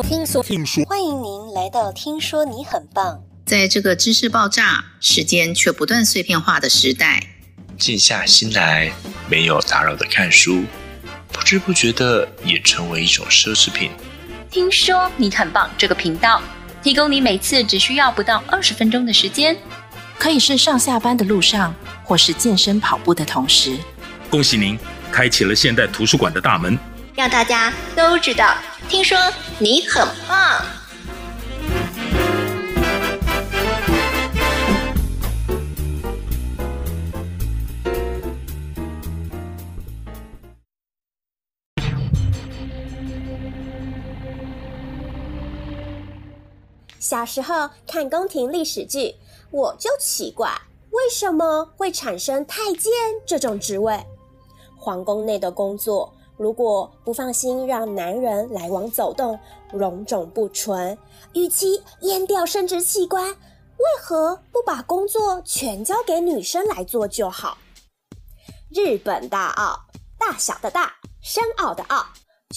说，听说，听说，欢迎您来到《听说你很棒》。在这个知识爆炸、时间却不断碎片化的时代，静下心来，没有打扰的看书，不知不觉的也成为一种奢侈品。听说你很棒，这个频道提供你每次只需要不到二十分钟的时间，可以是上下班的路上，或是健身跑步的同时。恭喜您，开启了现代图书馆的大门。让大家都知道，听说你很棒。小时候看宫廷历史剧，我就奇怪，为什么会产生太监这种职位？皇宫内的工作。如果不放心让男人来往走动，容种不纯，与其阉掉生殖器官，为何不把工作全交给女生来做就好？日本大奥，大小的大，深奥的奥，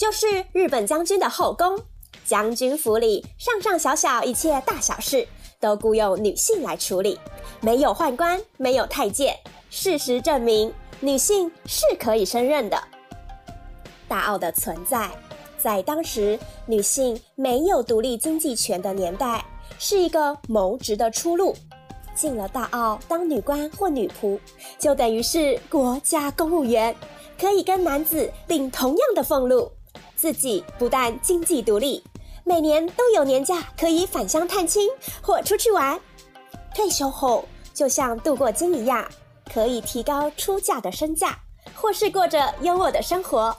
就是日本将军的后宫。将军府里上上小小一切大小事，都雇佣女性来处理。没有宦官，没有太监，事实证明，女性是可以胜任的。大奥的存在，在当时女性没有独立经济权的年代，是一个谋职的出路。进了大奥当女官或女仆，就等于是国家公务员，可以跟男子领同样的俸禄。自己不但经济独立，每年都有年假可以返乡探亲或出去玩。退休后，就像镀过金一样，可以提高出嫁的身价，或是过着优渥的生活。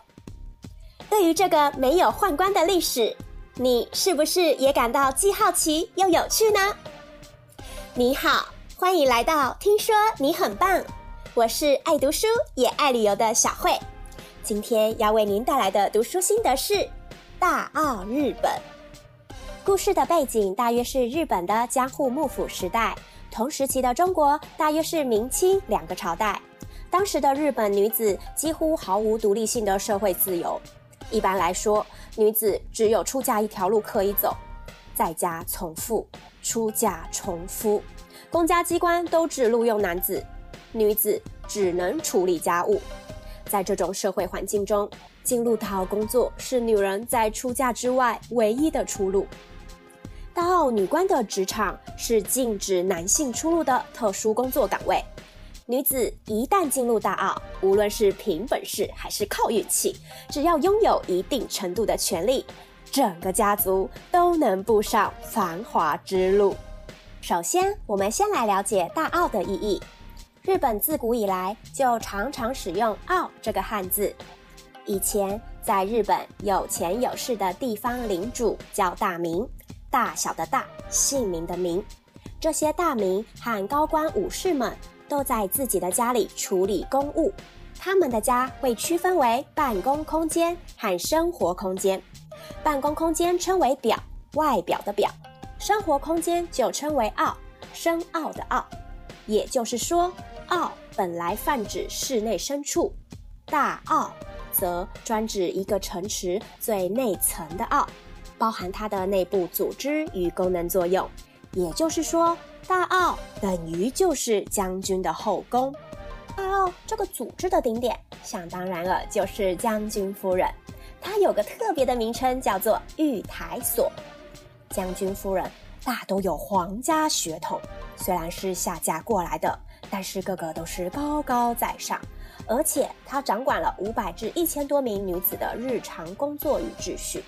对于这个没有宦官的历史，你是不是也感到既好奇又有趣呢？你好，欢迎来到听说你很棒，我是爱读书也爱旅游的小慧。今天要为您带来的读书心得是大奥日本。故事的背景大约是日本的江户幕府时代，同时期的中国大约是明清两个朝代。当时的日本女子几乎毫无独立性的社会自由。一般来说，女子只有出嫁一条路可以走，在家从父，出嫁从夫。公家机关都只录用男子，女子只能处理家务。在这种社会环境中，进入大奥工作是女人在出嫁之外唯一的出路。大奥女官的职场是禁止男性出入的特殊工作岗位。女子一旦进入大奥，无论是凭本事还是靠运气，只要拥有一定程度的权利，整个家族都能步上繁华之路。首先，我们先来了解大奥的意义。日本自古以来就常常使用“奥”这个汉字。以前在日本有钱有势的地方领主叫大名，大小的大，姓名的名。这些大名和高官武士们。都在自己的家里处理公务，他们的家会区分为办公空间和生活空间。办公空间称为表，外表的表；生活空间就称为奥，深奥的奥。也就是说，奥本来泛指室内深处，大奥则专指一个城池最内层的奥，包含它的内部组织与功能作用。也就是说，大奥等于就是将军的后宫。大奥这个组织的顶点，想当然了，就是将军夫人。她有个特别的名称，叫做御台所。将军夫人大都有皇家血统，虽然是下嫁过来的，但是个个都是高高在上，而且她掌管了五百至一千多名女子的日常工作与秩序。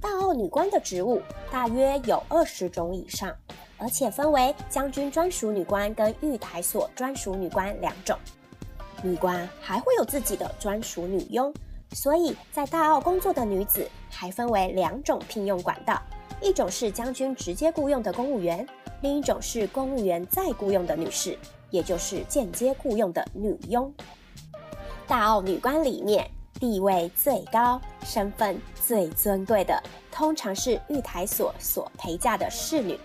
大奥女官的职务大约有二十种以上，而且分为将军专属女官跟御台所专属女官两种。女官还会有自己的专属女佣，所以在大奥工作的女子还分为两种聘用管道：一种是将军直接雇佣的公务员，另一种是公务员再雇佣的女士，也就是间接雇佣的女佣。大奥女官里面，地位最高、身份最尊贵的，通常是御台所所陪嫁的侍女，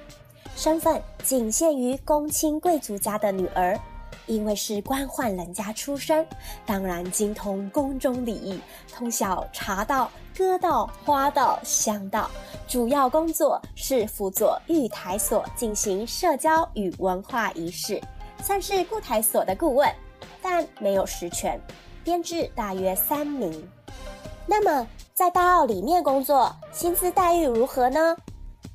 身份仅限于公卿贵族家的女儿。因为是官宦人家出身，当然精通宫中礼仪，通晓茶道、歌道、花道、香道，主要工作是辅佐御台所进行社交与文化仪式，算是顾台所的顾问，但没有实权，编制大约三名。那么在大奥里面工作，薪资待遇如何呢？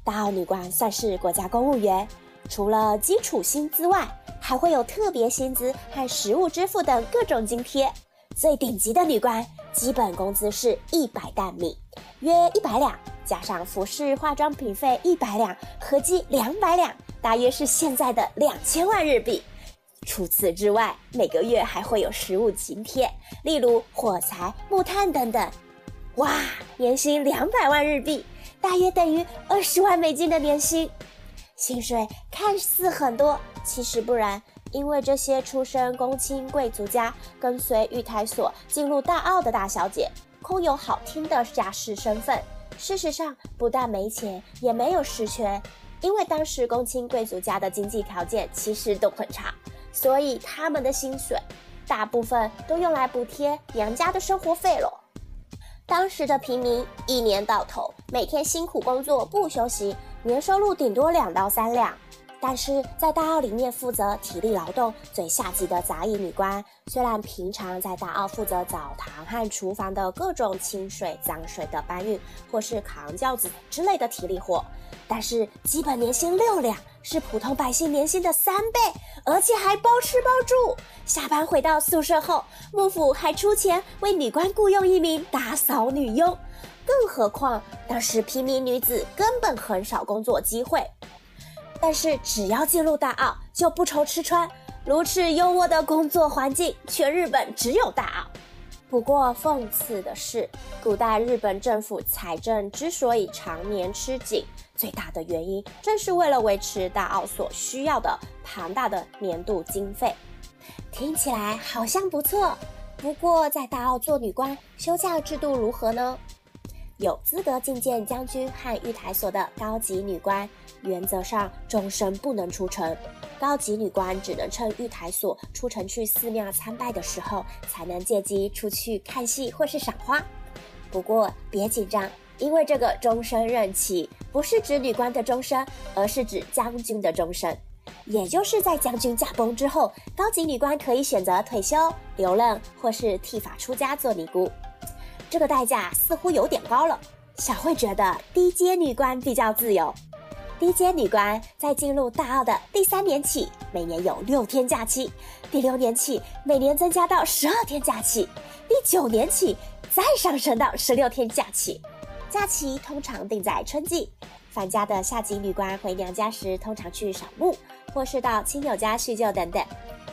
大奥女官算是国家公务员，除了基础薪资外，还会有特别薪资和实物支付等各种津贴。最顶级的女官，基本工资是一百担米，约一百两，加上服饰化妆品费一百两，合计两百两，大约是现在的两千万日币。除此之外，每个月还会有实物津贴，例如火柴、木炭等等。哇，年薪两百万日币，大约等于二十万美金的年薪。薪水看似很多，其实不然，因为这些出身公卿贵族家、跟随御台所进入大奥的大小姐，空有好听的家世身份，事实上不但没钱，也没有实权。因为当时公卿贵族家的经济条件其实都很差，所以他们的薪水大部分都用来补贴娘家的生活费了。当时的平民一年到头每天辛苦工作不休息。年收入顶多两到三两，但是在大奥里面负责体力劳动最下级的杂役女官，虽然平常在大奥负责澡堂和厨房的各种清水脏水的搬运，或是扛轿子之类的体力活，但是基本年薪六两，是普通百姓年薪的三倍，而且还包吃包住。下班回到宿舍后，幕府还出钱为女官雇佣一名打扫女佣。更何况，当时平民女子根本很少工作机会。但是只要进入大奥，就不愁吃穿，如此优渥的工作环境，全日本只有大奥。不过讽刺的是，古代日本政府财政之所以常年吃紧，最大的原因正是为了维持大奥所需要的庞大的年度经费。听起来好像不错，不过在大奥做女官，休假制度如何呢？有资格觐见将军和御台所的高级女官，原则上终身不能出城。高级女官只能趁御台所出城去寺庙参拜的时候，才能借机出去看戏或是赏花。不过别紧张，因为这个终身任期不是指女官的终身，而是指将军的终身。也就是在将军驾崩之后，高级女官可以选择退休、留任或是剃发出家做尼姑。这个代价似乎有点高了。小慧觉得低阶女官比较自由。低阶女官在进入大奥的第三年起，每年有六天假期；第六年起，每年增加到十二天假期；第九年起，再上升到十六天假期。假期通常定在春季。返家的下级女官回娘家时，通常去扫墓，或是到亲友家叙旧等等。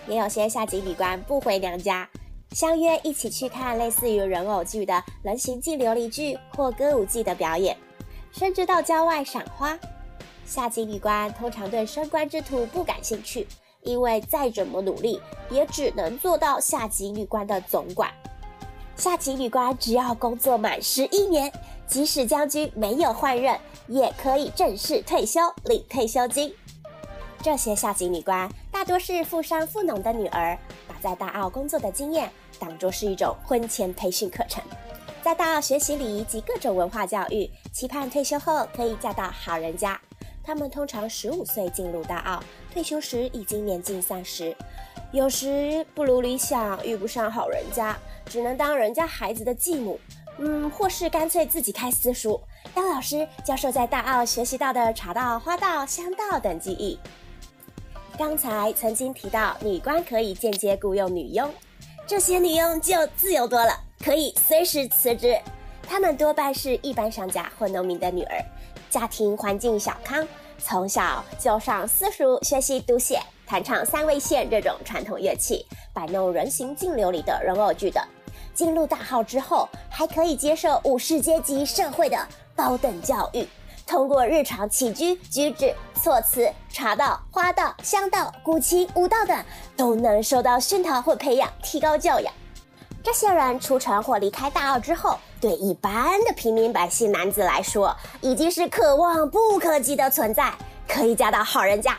也有些下级女官不回娘家。相约一起去看类似于人偶剧的人形祭琉璃剧或歌舞伎的表演，甚至到郊外赏花。下级女官通常对升官之途不感兴趣，因为再怎么努力，也只能做到下级女官的总管。下级女官只要工作满十一年，即使将军没有换任，也可以正式退休领退休金。这些下级女官大多是富商富农的女儿。把在大奥工作的经验，当作是一种婚前培训课程，在大奥学习礼仪及各种文化教育，期盼退休后可以嫁到好人家。她们通常十五岁进入大奥，退休时已经年近三十。有时不如理想，遇不上好人家，只能当人家孩子的继母，嗯，或是干脆自己开私塾，当老师教授在大奥学习到的茶道、花道、香道等技艺。刚才曾经提到，女官可以间接雇佣女佣，这些女佣就自由多了，可以随时辞职。她们多半是一般商家或农民的女儿，家庭环境小康，从小就上私塾学习读写、弹唱三味线这种传统乐器，摆弄人形净琉璃的人偶剧等。进入大奥之后，还可以接受武士阶级社会的高等教育。通过日常起居、举止、措辞、茶道、花道、香道、古琴、舞蹈等，都能受到熏陶或培养，提高教养。这些人出城或离开大奥之后，对一般的平民百姓男子来说，已经是可望不可及的存在，可以嫁到好人家。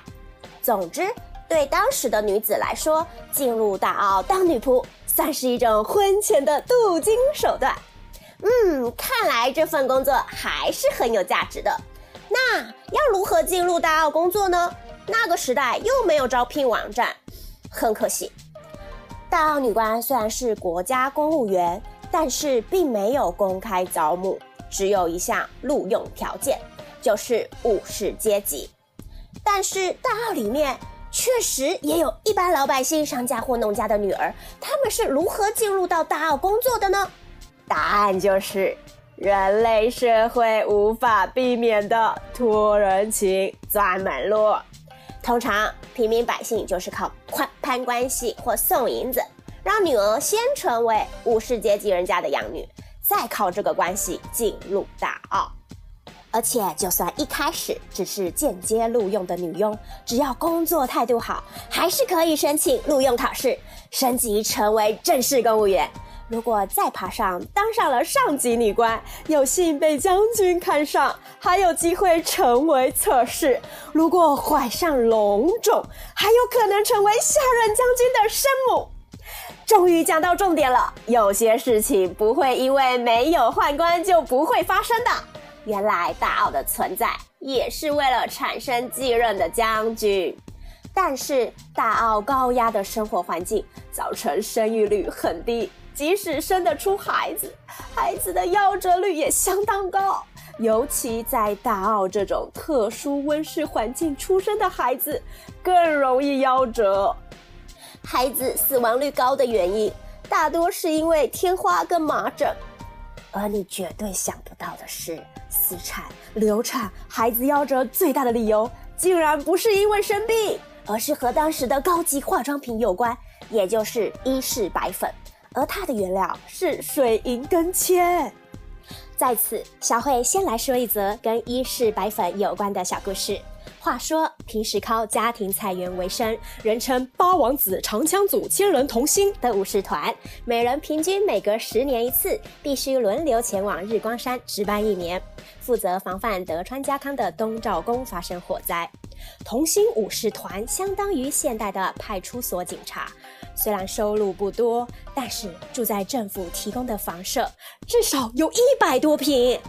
总之，对当时的女子来说，进入大奥当女仆算是一种婚前的镀金手段。嗯，看来这份工作还是很有价值的。那要如何进入大奥工作呢？那个时代又没有招聘网站，很可惜。大奥女官虽然是国家公务员，但是并没有公开招募，只有一项录用条件，就是武士阶级。但是大奥里面确实也有一般老百姓、商家或农家的女儿，他们是如何进入到大奥工作的呢？答案就是人类社会无法避免的托人情、钻门路。通常平民百姓就是靠攀攀关系或送银子，让女儿先成为武士阶级人家的养女，再靠这个关系进入大奥。而且，就算一开始只是间接录用的女佣，只要工作态度好，还是可以申请录用考试，升级成为正式公务员。如果再爬上，当上了上级女官，有幸被将军看上，还有机会成为侧室。如果怀上龙种，还有可能成为下任将军的生母。终于讲到重点了，有些事情不会因为没有宦官就不会发生的。原来大奥的存在也是为了产生继任的将军，但是大奥高压的生活环境造成生育率很低。即使生得出孩子，孩子的夭折率也相当高。尤其在大奥这种特殊温室环境出生的孩子，更容易夭折。孩子死亡率高的原因，大多是因为天花跟麻疹。而你绝对想不到的是，死产、流产、孩子夭折最大的理由，竟然不是因为生病，而是和当时的高级化妆品有关，也就是伊氏白粉。而它的原料是水银跟铅。在此，小慧先来说一则跟伊氏白粉有关的小故事。话说，平时靠家庭菜园为生，人称八王子长枪组千人同心的武士团，每人平均每隔十年一次，必须轮流前往日光山值班一年，负责防范德川家康的东照宫发生火灾。同心武士团相当于现代的派出所警察。虽然收入不多，但是住在政府提供的房舍至少有一百多平，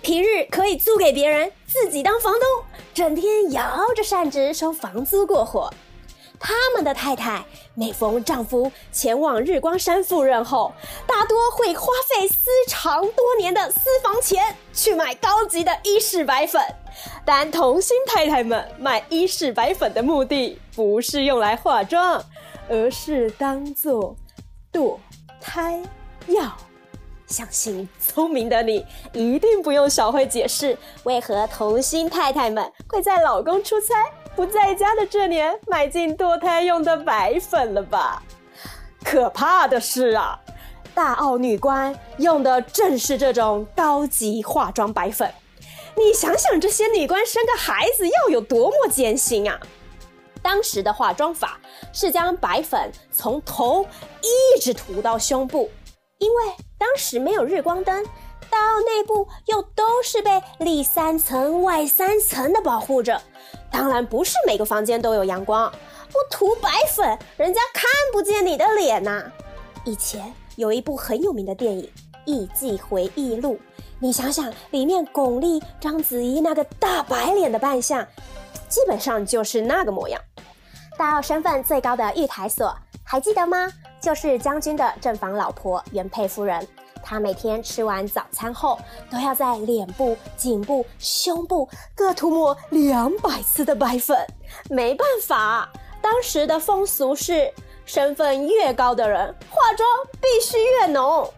平日可以租给别人，自己当房东，整天摇着扇子收房租过活。他们的太太每逢丈夫前往日光山赴任后，大多会花费私藏多年的私房钱去买高级的伊氏白粉。但童心太太们买伊氏白粉的目的不是用来化妆。而是当做堕胎药。相信聪明的你一定不用小慧解释，为何童心太太们会在老公出差不在家的这年买进堕胎用的白粉了吧？可怕的是啊，大澳女官用的正是这种高级化妆白粉。你想想，这些女官生个孩子要有多么艰辛啊！当时的化妆法是将白粉从头一直涂到胸部，因为当时没有日光灯，大奥内部又都是被里三层外三层的保护着，当然不是每个房间都有阳光，不涂白粉，人家看不见你的脸呐、以前有一部很有名的电影《艺伎回忆录》，你想想里面巩俐、章子怡那个大白脸的扮相，基本上就是那个模样。大奥身份最高的御台所还记得吗？就是将军的正房老婆原配夫人。她每天吃完早餐后，都要在脸部、颈部、胸部各涂抹两百次的白粉。没办法，当时的风俗是，身份越高的人化妆必须越浓。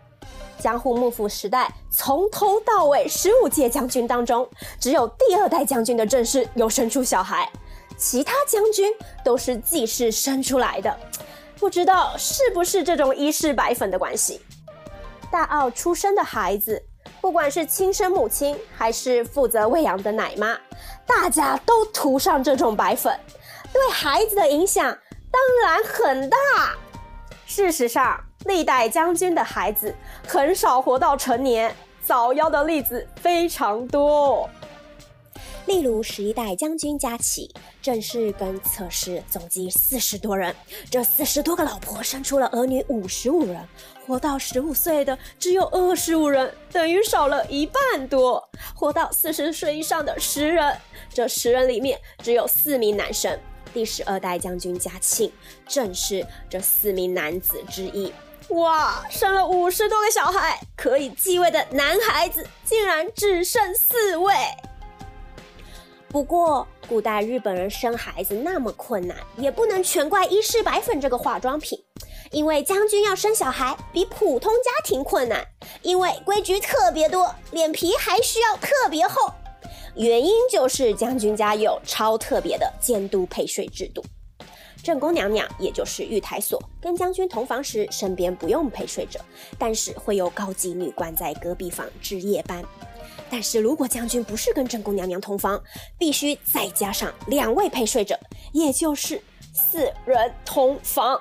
江户幕府时代，从头到尾十五届将军当中，只有第二代将军的正室有生出小孩。其他将军都是继室生出来的，不知道是不是这种伊氏白粉的关系。大奥出生的孩子，不管是亲生母亲还是负责喂养的奶妈，大家都涂上这种白粉，对孩子的影响当然很大。事实上，历代将军的孩子很少活到成年，早夭的例子非常多。例如十一代将军家齐，正室跟侧室总计四十多人，这四十多个老婆生出了儿女五十五人，活到十五岁的只有二十五人，等于少了一半多。活到四十岁以上的十人，这十人里面只有四名男生。第十二代将军家庆正是这四名男子之一。哇，生了五十多个小孩，可以继位的男孩子竟然只剩四位。不过，古代日本人生孩子那么困难，也不能全怪伊势白粉这个化妆品，因为将军要生小孩比普通家庭困难，因为规矩特别多，脸皮还需要特别厚。原因就是将军家有超特别的监督陪睡制度。正宫娘娘，也就是御台所，跟将军同房时，身边不用陪睡者，但是会有高级女官在隔壁房值夜班。但是如果将军不是跟正宫娘娘同房，必须再加上两位陪睡者，也就是四人同房。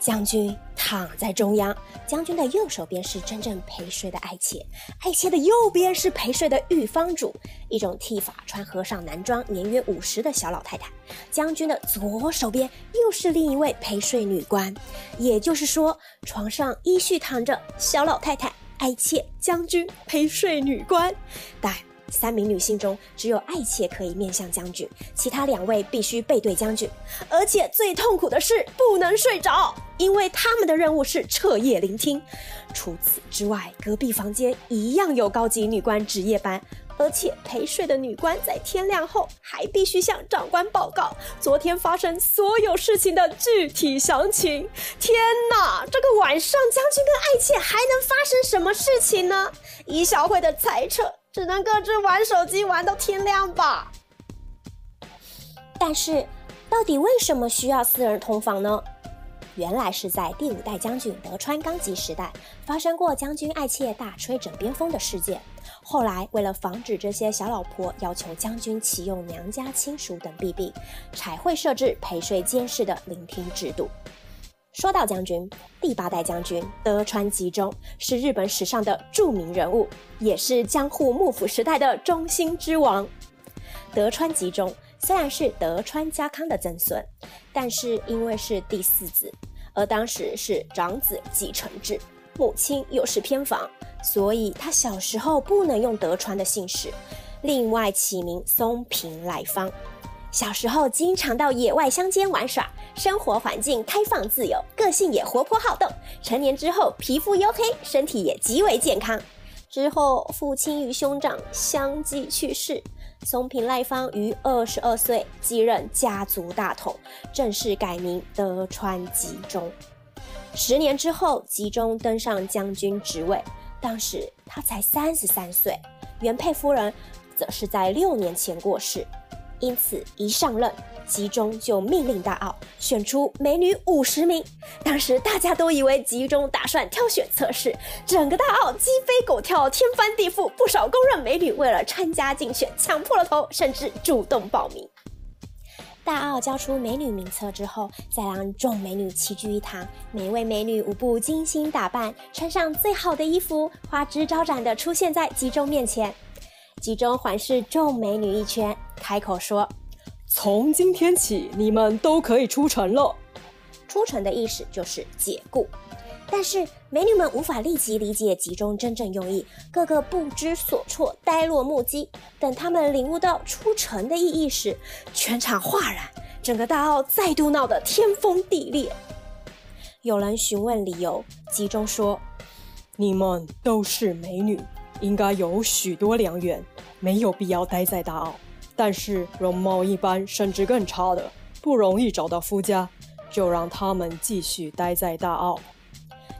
将军躺在中央，将军的右手边是真正陪睡的爱妾，爱妾的右边是陪睡的御房主，一种剃发、穿和尚男装、年约五十的小老太太。将军的左手边又是另一位陪睡女官，也就是说，床上依序躺着小老太太。爱妾、将军、陪睡女官，但三名女性中只有爱妾可以面向将军，其他两位必须背对将军，而且最痛苦的是不能睡着，因为他们的任务是彻夜聆听。除此之外，隔壁房间一样有高级女官值夜班。而且陪睡的女官在天亮后还必须向长官报告昨天发生所有事情的具体详情。天哪，这个晚上将军跟爱妾还能发生什么事情呢？以小慧的猜测，只能各自玩手机玩到天亮吧。但是，到底为什么需要四人同房呢？原来是在第五代将军德川纲吉时代发生过将军爱妾大吹枕边风的事件。后来，为了防止这些小老婆要求将军启用娘家亲属等弊病，才会设置陪睡监视的聆听制度。说到将军，第八代将军德川吉宗是日本史上的著名人物，也是江户幕府时代的中心之王。德川吉宗虽然是德川家康的曾孙，但是因为是第四子，而当时是长子继承制，母亲又是偏房。所以他小时候不能用德川的姓氏，另外起名松平赖方。小时候经常到野外乡间玩耍，生活环境开放自由，个性也活泼好动。成年之后皮肤黝黑，身体也极为健康。之后父亲与兄长相继去世，松平赖方于二十二岁继任家族大统，正式改名德川吉宗。十年之后，吉宗登上将军职位。当时他才三十三岁，原配夫人则是在六年前过世，因此一上任，吉中就命令大奥选出美女五十名。当时大家都以为吉中打算挑选测试，整个大奥鸡飞狗跳，天翻地覆，不少公认美女为了参加竞选抢破了头，甚至主动报名。大奥交出美女名册之后，再让众美女齐聚一堂，每位美女无不精心打扮，穿上最好的衣服，花枝招展地出现在吉中面前。吉宗环视众美女一圈，开口说：“从今天起，你们都可以出城了。”出城的意思就是解雇。但是美女们无法立即理解集中真正用意，个个不知所措，呆若木鸡。等他们领悟到出城的意义时，全场哗然，整个大奥再度闹得天崩地裂。有人询问理由，集中说：“你们都是美女，应该有许多良缘，没有必要待在大奥。但是容貌一般甚至更差的，不容易找到夫家，就让他们继续待在大奥。”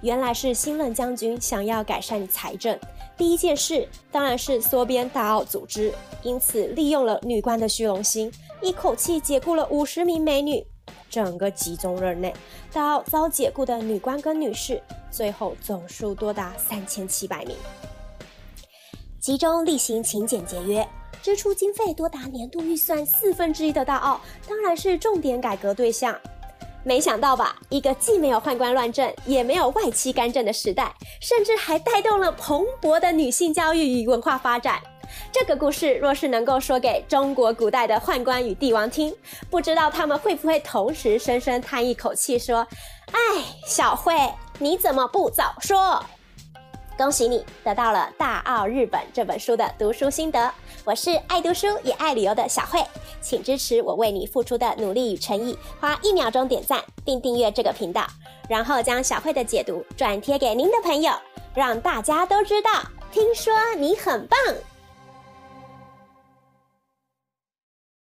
原来是新任将军想要改善财政，第一件事当然是缩编大奥组织，因此利用了女官的虚荣心，一口气解雇了五十名美女。整个集中任内，大奥遭解雇的女官跟女士，最后总数多达三千七百名。集中厉行勤俭节约，支出经费多达年度预算四分之一的大奥，当然是重点改革对象。没想到吧，一个既没有宦官乱政，也没有外戚干政的时代，甚至还带动了蓬勃的女性教育与文化发展。这个故事若是能够说给中国古代的宦官与帝王听，不知道他们会不会同时深深叹一口气，说：“哎，小慧，你怎么不早说？”恭喜你得到了《大澳日本》这本书的读书心得。我是爱读书也爱旅游的小慧，请支持我为你付出的努力与诚意，花一秒钟点赞并订阅这个频道，然后将小慧的解读转贴给您的朋友，让大家都知道。听说你很棒。